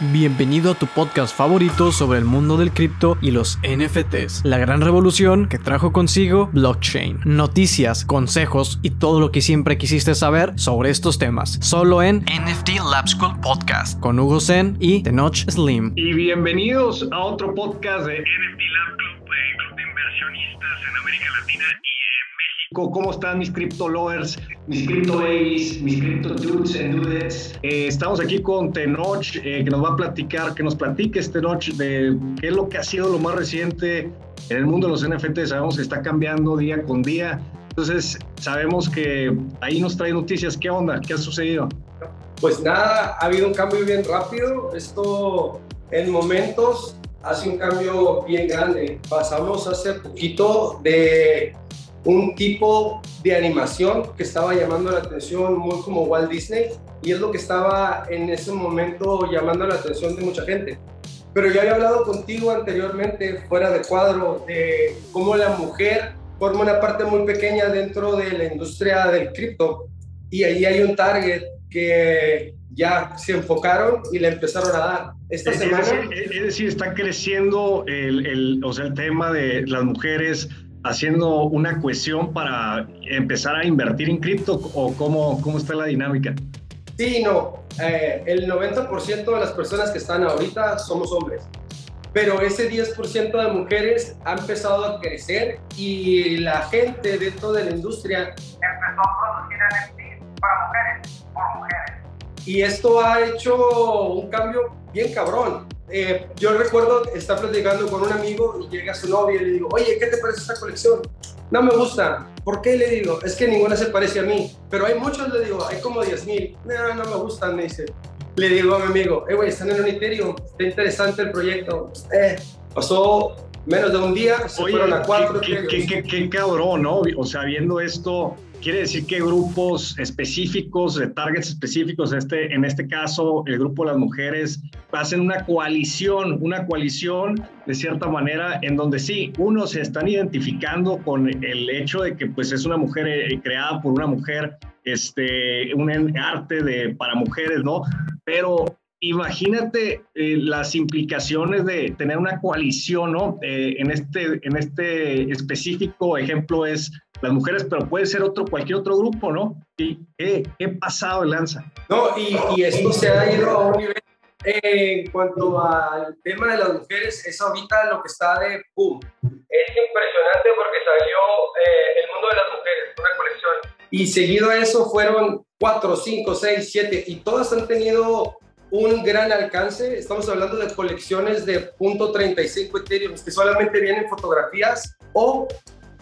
Bienvenido a tu podcast favorito sobre el mundo del cripto y los NFTs, la gran revolución que trajo consigo blockchain. Noticias, consejos y todo lo que siempre quisiste saber sobre estos temas, solo en NFT Lab School Podcast con Hugo Zen y Tenoch Slim. Y bienvenidos a otro podcast de NFT Lab Club, Club de Inversionistas en América Latina ¿Cómo están mis crypto lovers, mis crypto babies, mis crypto dudes and dudes? Eh, estamos aquí con Tenoch, eh, que nos va a platicar, que nos platique este Tenoch de qué es lo que ha sido lo más reciente en el mundo de los NFT. Sabemos que está cambiando día con día. Entonces, sabemos que ahí nos trae noticias. ¿Qué onda? ¿Qué ha sucedido? Pues nada, ha habido un cambio bien rápido. Esto en momentos hace un cambio bien grande. Pasamos hace poquito de un tipo de animación que estaba llamando la atención muy como Walt Disney y es lo que estaba en ese momento llamando la atención de mucha gente. Pero ya había hablado contigo anteriormente, fuera de cuadro, de cómo la mujer forma una parte muy pequeña dentro de la industria del cripto y ahí hay un target que ya se enfocaron y le empezaron a dar. Esta es, semana... Es decir, está creciendo el, el, o sea, el tema de las mujeres haciendo una cuestión para empezar a invertir en cripto o cómo, cómo está la dinámica? Sí, no. Eh, el 90% de las personas que están ahorita somos hombres. Pero ese 10% de mujeres ha empezado a crecer y la gente dentro de la industria empezó a producir NFTs para mujeres, por mujeres. Y esto ha hecho un cambio bien cabrón. Eh, yo recuerdo estar platicando con un amigo y llega su novia y le digo, oye, ¿qué te parece esta colección? No me gusta. ¿Por qué? Le digo, es que ninguna se parece a mí. Pero hay muchos, le digo, hay como 10 mil. No, no me gustan, me dice. Le digo a mi amigo, eh, güey, están en un Ethereum, está interesante el proyecto. Eh, pasó menos de un día, se fueron a cuatro. Qué, qué, qué, qué, cabrón, ¿no? O sea, viendo esto, quiere decir que grupos específicos, de targets específicos, este, en este caso el grupo de las mujeres, hacen una coalición, una coalición de cierta manera en donde sí, unos se están identificando con el hecho de que pues es una mujer eh, creada por una mujer, este, un arte de, para mujeres, ¿no? Pero imagínate eh, las implicaciones de tener una coalición, ¿no? Eh, en, este, en este específico ejemplo es las mujeres, pero puede ser otro, cualquier otro grupo, ¿no? ¿Y qué, qué pasado Lanza? No, y, y, esto se ha ido a un nivel, eh, en cuanto al tema de las mujeres, es ahorita lo que está de boom. Es impresionante porque salió eh, el mundo de las mujeres, una colección. Y seguido a eso fueron cuatro, cinco, seis, siete, y todas han tenido un gran alcance. Estamos hablando de colecciones de .35 Ethereum que solamente vienen fotografías o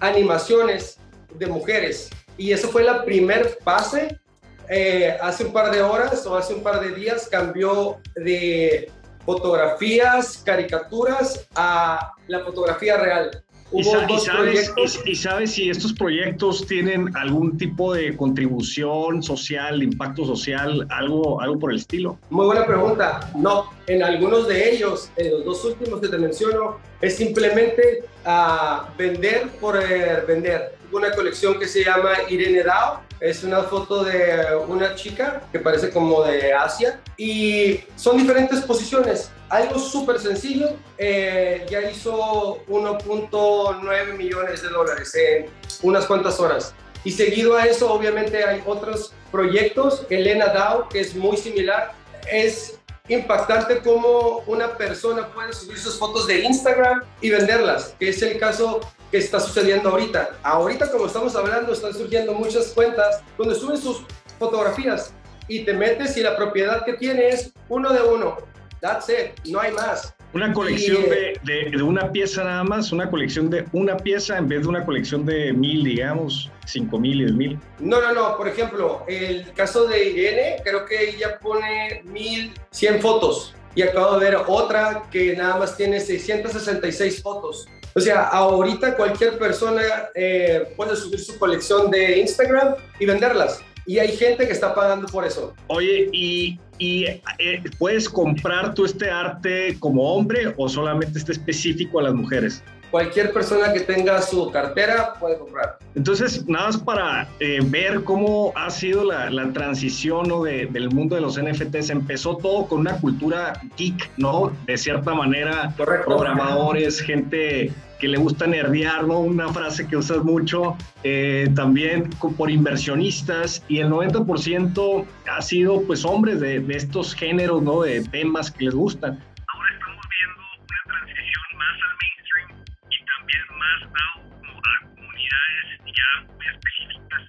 animaciones de mujeres. Y eso fue la primer fase. Eh, hace un par de horas o hace un par de días cambió de fotografías, caricaturas a la fotografía real. ¿Y, sabes, y, sabes, si estos proyectos tienen algún tipo de contribución social, impacto social, algo, algo por el estilo? Muy buena pregunta. No, en algunos de ellos, en los dos últimos que te menciono, es simplemente a vender por eh, vender. Una colección que se llama Irene Dao, es una foto de una chica que parece como de Asia y son diferentes posiciones. Algo súper sencillo, eh, ya hizo 1.9 millones de dólares en unas cuantas horas. Y seguido a eso, obviamente hay otros proyectos. Elena Dao, que es muy similar, es impactante cómo una persona puede subir sus fotos de Instagram y venderlas, que es el caso que está sucediendo ahorita. Ahorita, como estamos hablando, están surgiendo muchas cuentas donde suben sus fotografías y te metes y la propiedad que tiene es uno de uno. That's it, no hay más. Una colección de, de, una pieza nada más, una colección de una pieza en vez de una colección de mil, digamos, cinco mil y diez mil. No, no, no. Por ejemplo, el caso de Irene, creo que ella pone mil cien fotos. Y acabo de ver otra que nada más tiene 666 fotos. O sea, ahorita cualquier persona eh, puede subir su colección de Instagram y venderlas. Y hay gente que está pagando por eso. Oye, ¿y, y eh, puedes comprar tú este arte como hombre o solamente está específico a las mujeres? cualquier persona que tenga su cartera puede comprar. Entonces, nada más para eh, ver cómo ha sido la, la transición ¿no? de, del mundo de los NFTs. Empezó todo con una cultura geek, ¿no? De cierta manera, Correcto. programadores, gente que le gusta nerdear, ¿no? Una frase que usas mucho, eh, también por inversionistas y el 90% ha sido pues hombres de, de estos géneros, ¿no? De temas que les gustan. Ahora estamos viendo una transición más al mainstream y también más dado como a comunidades ya muy específicas.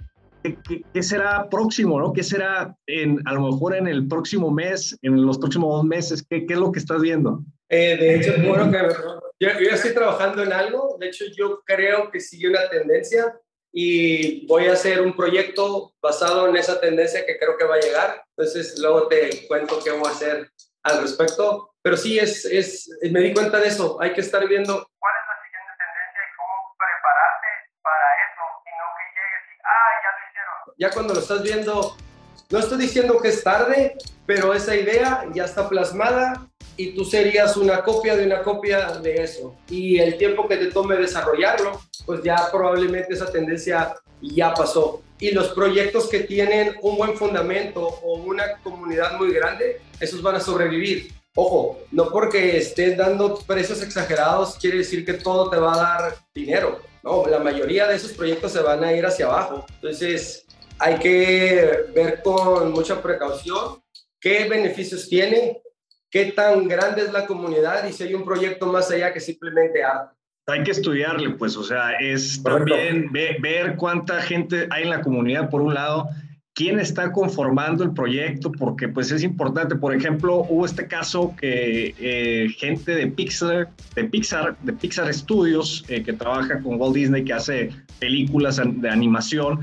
¿Qué, qué, qué será próximo, no? ¿Qué será en, a lo mejor en el próximo mes, en los próximos dos meses? ¿Qué, qué es lo que estás viendo? Eh, de hecho, bueno, que yo, yo estoy trabajando en algo. De hecho, yo creo que sigue una tendencia y voy a hacer un proyecto basado en esa tendencia que creo que va a llegar. Entonces, luego te cuento qué voy a hacer al respecto. Pero sí, es, es, me di cuenta de eso. Hay que estar viendo cuál es la siguiente tendencia y cómo prepararte para eso y no que llegues y, ah, ya lo hicieron. Ya cuando lo estás viendo, no estoy diciendo que es tarde, pero esa idea ya está plasmada y tú serías una copia de una copia de eso. Y el tiempo que te tome desarrollarlo, pues ya probablemente esa tendencia ya pasó. Y los proyectos que tienen un buen fundamento o una comunidad muy grande, esos van a sobrevivir. Ojo, no porque estés dando precios exagerados quiere decir que todo te va a dar dinero. No, la mayoría de esos proyectos se van a ir hacia abajo. Entonces, hay que ver con mucha precaución qué beneficios tiene, qué tan grande es la comunidad y si hay un proyecto más allá que simplemente arte. Hay que estudiarle, pues, o sea, es Correcto. también ve, ver cuánta gente hay en la comunidad, por un lado, quién está conformando el proyecto, porque pues es importante. Por ejemplo, hubo este caso que eh, gente de Pixar, de Pixar, de Pixar Studios, eh, que trabaja con Walt Disney, que hace películas de animación,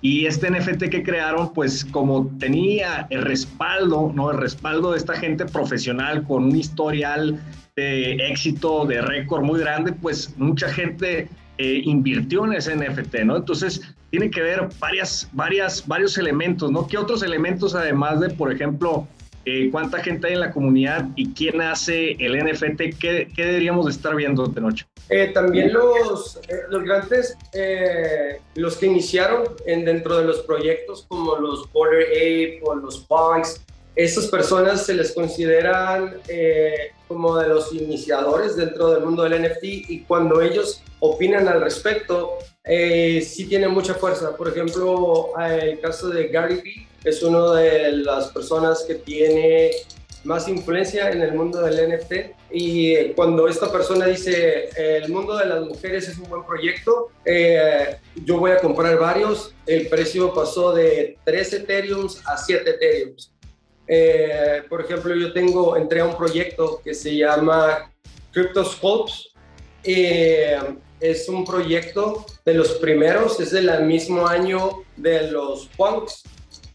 y este NFT que crearon, pues como tenía el respaldo, ¿no? El respaldo de esta gente profesional con un historial de éxito, de récord muy grande, pues mucha gente eh, invirtió en ese NFT, ¿no? Entonces, tiene que ver varias, varias, varios elementos, ¿no? ¿Qué otros elementos, además de, por ejemplo, eh, cuánta gente hay en la comunidad y quién hace el NFT, qué, qué deberíamos de estar viendo de noche? Eh, también los, eh, los grandes, eh, los que iniciaron en, dentro de los proyectos como los Border Ape o los Punks, esas personas se les consideran como de los iniciadores dentro del mundo del NFT y cuando ellos opinan al respecto, sí tienen mucha fuerza. Por ejemplo, el caso de Gary Vee es una de las personas que tiene más influencia en el mundo del NFT y cuando esta persona dice el mundo de las mujeres es un buen proyecto, eh, yo voy a comprar varios, el precio pasó de 3 Ethereum a 7 Ethereum. Eh, por ejemplo, yo tengo, entré a un proyecto que se llama CryptoSculpts. Eh, es un proyecto de los primeros, es del mismo año de los punks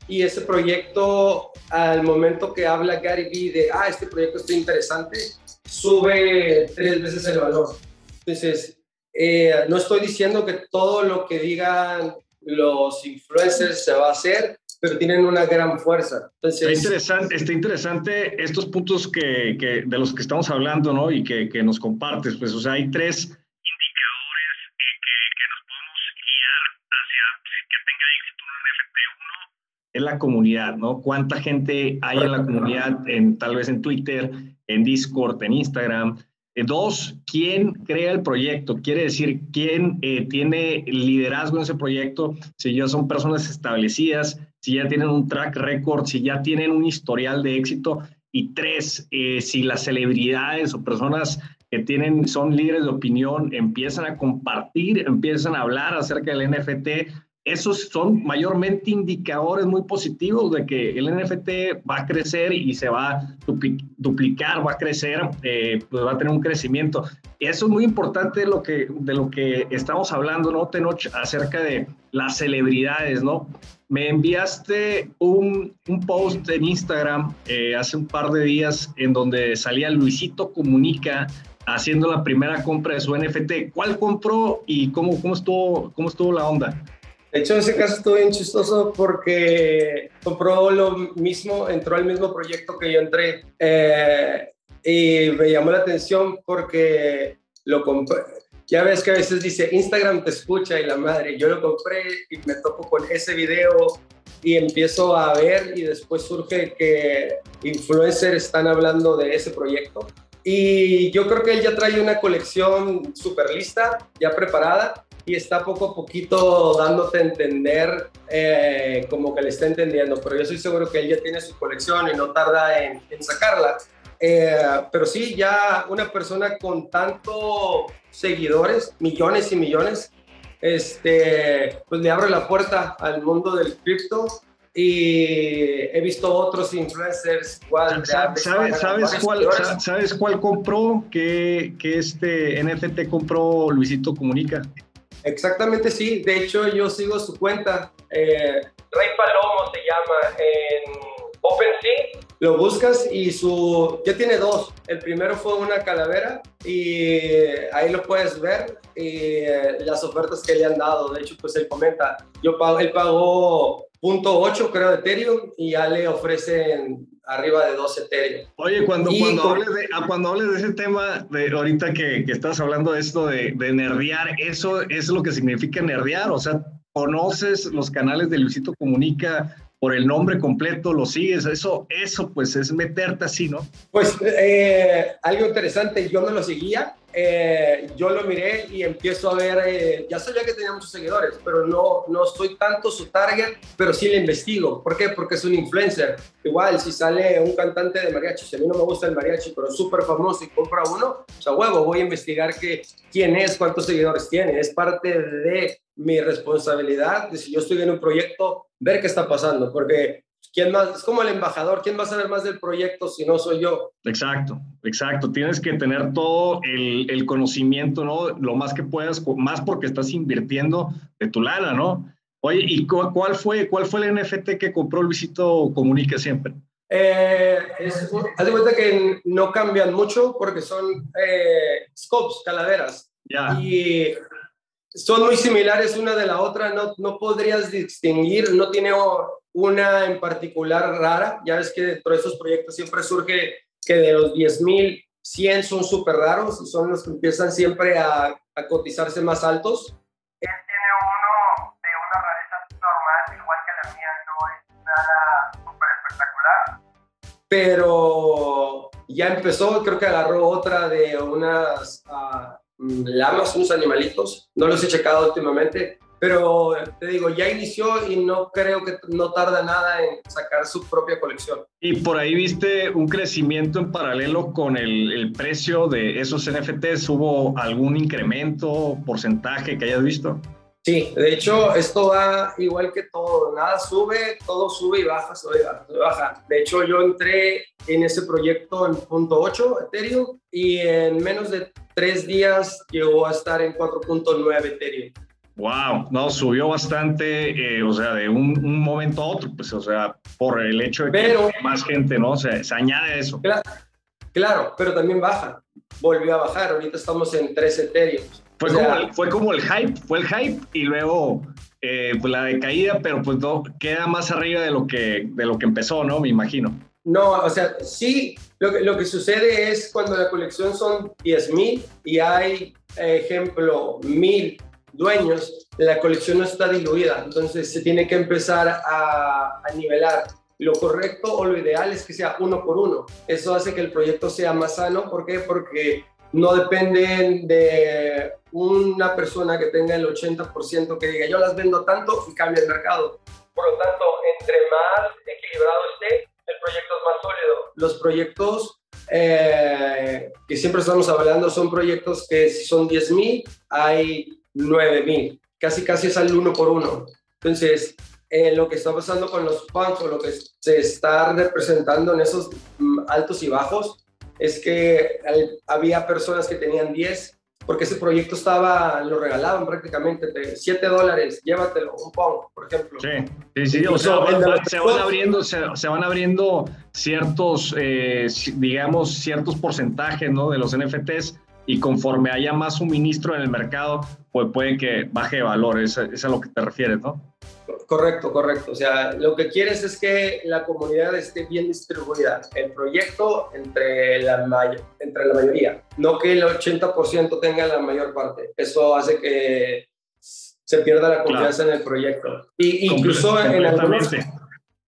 y ese proyecto, al momento que habla Gary Vee de, ah, este proyecto está interesante, sube tres veces el valor. Entonces, eh, no estoy diciendo que todo lo que digan los influencers se va a hacer, pero tienen una gran fuerza. Entonces, está interesante, está interesante estos puntos que, que, de los que estamos hablando, ¿no? Y que, que nos compartes, pues, o sea, hay tres indicadores que, que nos podemos guiar hacia que tenga éxito un NFT. Uno es la comunidad, ¿no? ¿Cuánta gente hay en la comunidad, en, tal vez en Twitter, en Discord, en Instagram? Eh, dos, ¿quién crea el proyecto? Quiere decir, ¿quién eh, tiene liderazgo en ese proyecto? Si ya son personas establecidas, si ya tienen un track record, si ya tienen un historial de éxito. Y tres, eh, si las celebridades o personas que tienen, son líderes de opinión, empiezan a compartir, empiezan a hablar acerca del NFT, esos son mayormente indicadores muy positivos de que el NFT va a crecer y se va a duplicar, va a crecer, eh, pues va a tener un crecimiento. Eso es muy importante de lo que, de lo que estamos hablando, ¿no, Tenoch? Acerca de las celebridades, ¿no? Me enviaste un, un post en Instagram eh, hace un par de días en donde salía Luisito Comunica haciendo la primera compra de su NFT. ¿Cuál compró y cómo, cómo, estuvo, cómo estuvo la onda? De hecho, ese caso estuvo bien chistoso porque compró lo mismo, entró al mismo proyecto que yo entré. Eh, y me llamó la atención porque lo compré. Ya ves que a veces dice Instagram te escucha y la madre, yo lo compré y me topo con ese video y empiezo a ver y después surge que influencers están hablando de ese proyecto. Y yo creo que él ya trae una colección súper lista, ya preparada, y está poco a poquito dándote a entender eh, como que le está entendiendo, pero yo estoy seguro que él ya tiene su colección y no tarda en, en sacarla. Eh, pero sí, ya una persona con tantos seguidores, millones y millones, este, pues le abre la puerta al mundo del cripto y he visto otros influencers igual. ¿Sabes, sabes, cuál, ¿Sabes cuál compró? ¿Qué, qué este NFT compró Luisito Comunica? Exactamente, sí. De hecho, yo sigo su cuenta. Eh, Rey Palomo se llama en OpenSea. Lo buscas y su ya tiene dos. El primero fue una calavera y ahí lo puedes ver y eh, las ofertas que le han dado. De hecho, pues él comenta, yo pago, él pagó .8 creo de Ethereum y ya le ofrecen arriba de 12 Ethereum. Oye, cuando, cuando, hables de, ah, cuando hables de ese tema, de ahorita que, que estás hablando de esto de, de nerdear, eso es lo que significa nerdear, o sea, conoces los canales de Luisito Comunica, por el nombre completo, lo sigues, eso, eso pues es meterte así, ¿no? Pues eh, algo interesante, yo no lo seguía, eh, yo lo miré y empiezo a ver, eh, ya sabía que tenía muchos seguidores, pero no, no soy tanto su target, pero sí le investigo. ¿Por qué? Porque es un influencer. Igual, si sale un cantante de mariachi, si a mí no me gusta el mariachi, pero es súper famoso y compra uno, o sea, huevo, voy a investigar que, quién es, cuántos seguidores tiene. Es parte de mi responsabilidad de si yo estoy en un proyecto, ver qué está pasando, porque ¿quién más? Es como el embajador, ¿quién va a saber más del proyecto si no soy yo? Exacto, exacto. Tienes que tener todo el, el conocimiento, ¿no? Lo más que puedas, más porque estás invirtiendo de tu lana, ¿no? Oye, ¿y cuál fue, cuál fue el NFT que compró Luisito Comunica siempre? Eh, es, haz de cuenta que no cambian mucho porque son eh, scopes, calaveras. Ya. Y son muy similares una de la otra, no, no podrías distinguir, no tiene una en particular rara. Ya ves que dentro de esos proyectos siempre surge que de los 10.000, 100 son súper raros y son los que empiezan siempre a, a cotizarse más altos. Él tiene uno de una rareza normal, igual que la mía, no es nada súper espectacular. Pero ya empezó, creo que agarró otra de unas... Uh, lamas, unos animalitos. No los he checado últimamente, pero te digo, ya inició y no creo que no tarda nada en sacar su propia colección. Y por ahí viste un crecimiento en paralelo con el, el precio de esos NFTs. ¿Hubo algún incremento, porcentaje que hayas visto? Sí, de hecho, esto va igual que todo, nada sube, todo sube y baja, sube y baja, sube y baja. De hecho, yo entré en ese proyecto en punto .8 Ethereum y en menos de tres días llegó a estar en 4.9 Ethereum. Wow, no, subió bastante, eh, o sea, de un, momento a otro, pues, o sea, por el hecho de que más gente, ¿no? Se, se añade eso. Claro, claro, pero también baja, volvió a bajar, ahorita estamos en 3 Ethereum. Fue, como el, fue como el hype, fue el hype y luego eh, pues la decaída, pero pues no, queda más arriba de lo, que, de lo que empezó, ¿no? Me imagino. No, o sea, sí, lo que, lo que sucede es cuando la colección son 10.000 y hay, ejemplo, 1.000 dueños, la colección no está diluida, entonces se tiene que empezar a, a nivelar. Lo correcto o lo ideal es que sea uno por uno. Eso hace que el proyecto sea más sano. ¿Por qué? Porque no dependen de una persona que tenga el 80% que diga yo las vendo tanto y cambia el mercado. Por lo tanto, entre más equilibrado esté, el proyecto es más sólido. Los proyectos eh, que siempre estamos hablando son proyectos que si son 10.000, hay 9.000. Casi, casi es al uno por uno. Entonces, eh, lo que está pasando con los punks o lo que se está representando en esos mm, altos y bajos es que había personas que tenían 10, porque ese proyecto estaba, lo regalaban prácticamente, de 7 dólares, llévatelo, un pound, por ejemplo. Sí, sí, o sea, se, van abriendo, se, van abriendo ciertos, eh, digamos, ciertos porcentajes, ¿no? De los NFTs y conforme haya más suministro en el mercado, pues puede que baje de valor, es, es a lo que te refieres, ¿no? Correcto, correcto. O sea, lo que quieres es que la comunidad esté bien distribuida, el proyecto entre la, entre la mayoría, no que el 80% tenga la mayor parte. Eso hace que se pierda la confianza en el proyecto. Y incluso en algunos,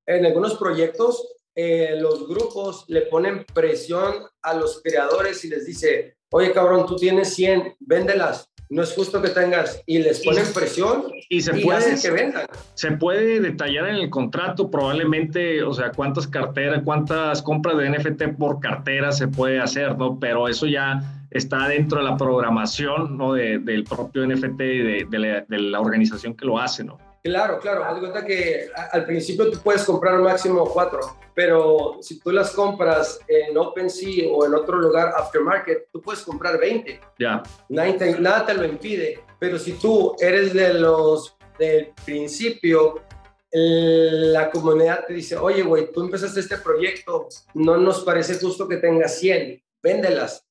en algunos proyectos, eh, los grupos le ponen presión a los creadores y les dice, oye cabrón, tú tienes 100, véndelas no es justo que tengas y les ponen presión y se puede que vendan. Se puede detallar en el contrato probablemente, o sea, cuántas carteras, cuántas compras de NFT por cartera se puede hacer, ¿no? Pero eso ya está dentro de la programación, ¿no? del propio NFT y de, de la organización que lo hace, ¿no? Claro, claro. Haz cuenta que al principio tú puedes comprar máximo cuatro, pero si tú las compras en OpenSea o en otro lugar aftermarket, tú puedes comprar 20. Ya. Nada, te lo impide. Pero si tú eres de los del principio, la comunidad te dice, oye, güey, tú empezaste este proyecto, no nos parece justo que tengas 100, véndelas.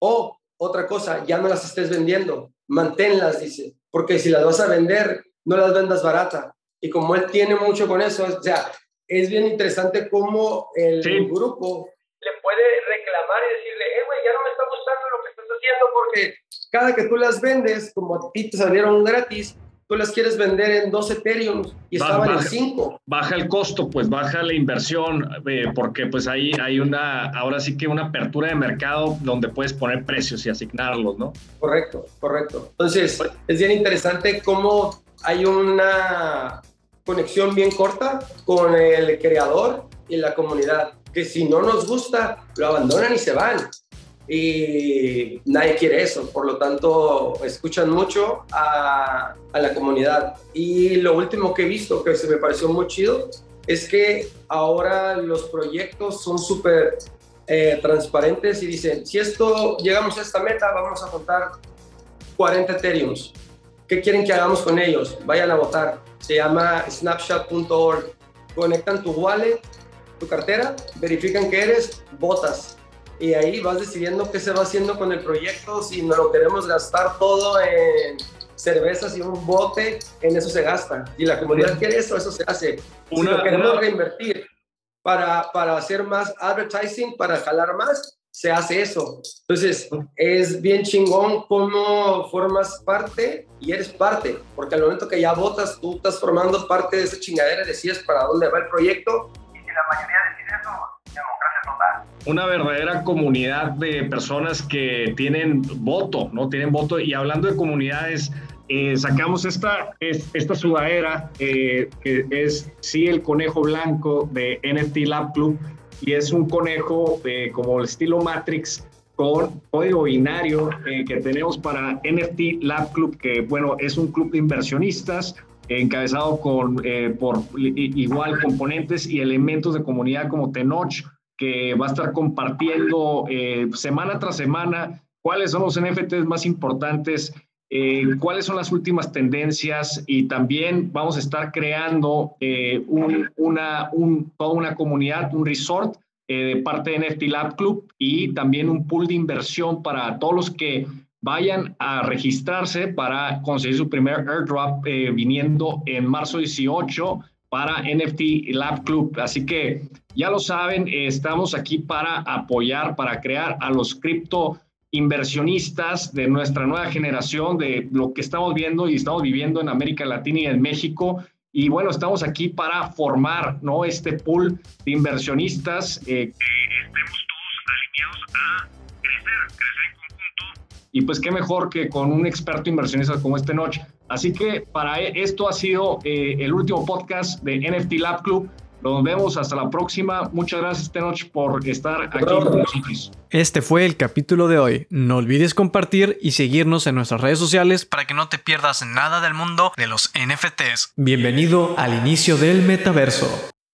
O otra cosa, ya no las estés vendiendo, manténlas, dice, porque si las vas a vender, no las vendas barata. Y como él tiene mucho con eso, o sea, es bien interesante cómo el grupo le puede reclamar y decirle, eh, güey, ya no me está gustando lo que estás haciendo porque cada que tú las vendes, como a ti te salieron gratis, tú las quieres vender en dos Ethereum y estaban en 5. Baja el costo, pues baja la inversión, eh, porque pues ahí hay una, ahora sí que una apertura de mercado donde puedes poner precios y asignarlos, ¿no? Correcto, correcto. Entonces, es bien interesante cómo hay una conexión bien corta con el creador y la comunidad, que si no nos gusta, lo abandonan y se van. Y nadie quiere eso, por lo tanto, escuchan mucho a, la comunidad. Y lo último que he visto, que se me pareció muy chido, es que ahora los proyectos son súper eh, transparentes y dicen, si esto llegamos a esta meta, vamos a contar 40 Ethereums ¿Qué quieren que hagamos con ellos? Vayan a votar. Se llama snapshot.org. Conectan tu wallet, tu cartera, verifican que eres, votas. Y ahí vas decidiendo qué se va haciendo con el proyecto. Si no lo queremos gastar todo en cervezas y un bote, en eso se gasta. Y la comunidad quiere eso, eso se hace. si lo queremos reinvertir para, para hacer más advertising, para jalar más, se hace eso. Entonces, es bien chingón cómo formas parte y eres parte, porque al momento que ya votas, tú estás formando parte de esa chingadera, decías para dónde va el proyecto. Y si la mayoría decide eso, democracia total. Una verdadera comunidad de personas que tienen voto, ¿no? Tienen voto. Y hablando de comunidades, eh, sacamos esta, esta sudadera, eh, que es sí el conejo blanco de NFT Lab Club y es un conejo eh, como el estilo Matrix con código binario eh, que tenemos para NFT Lab Club, que bueno, es un club de inversionistas encabezado con, eh, por igual componentes y elementos de comunidad como Tenoch, que va a estar compartiendo semana tras semana cuáles son los NFTs más importantes eh, cuáles son las últimas tendencias y también vamos a estar creando eh, una, toda una comunidad, un resort eh, de parte de NFT Lab Club y también un pool de inversión para todos los que vayan a registrarse para conseguir su primer airdrop viniendo en marzo 18 para NFT Lab Club. Así que ya lo saben, estamos aquí para apoyar, para crear a los cripto inversionistas de nuestra nueva generación, de lo que estamos viendo y estamos viviendo en América Latina y en México. Y bueno, estamos aquí para formar ¿no? este pool de inversionistas, eh, que estemos todos alineados a crecer, crecer en conjunto. Y pues qué mejor que con un experto inversionista como este Noche. Así que para e, esto ha sido eh, el último podcast de NFT Lab Club. Nos vemos hasta la próxima. Muchas gracias, Tenoch, por estar aquí con nosotros. Este fue el capítulo de hoy. No olvides compartir y seguirnos en nuestras redes sociales para que no te pierdas nada del mundo de los NFTs. Bienvenido al inicio del metaverso.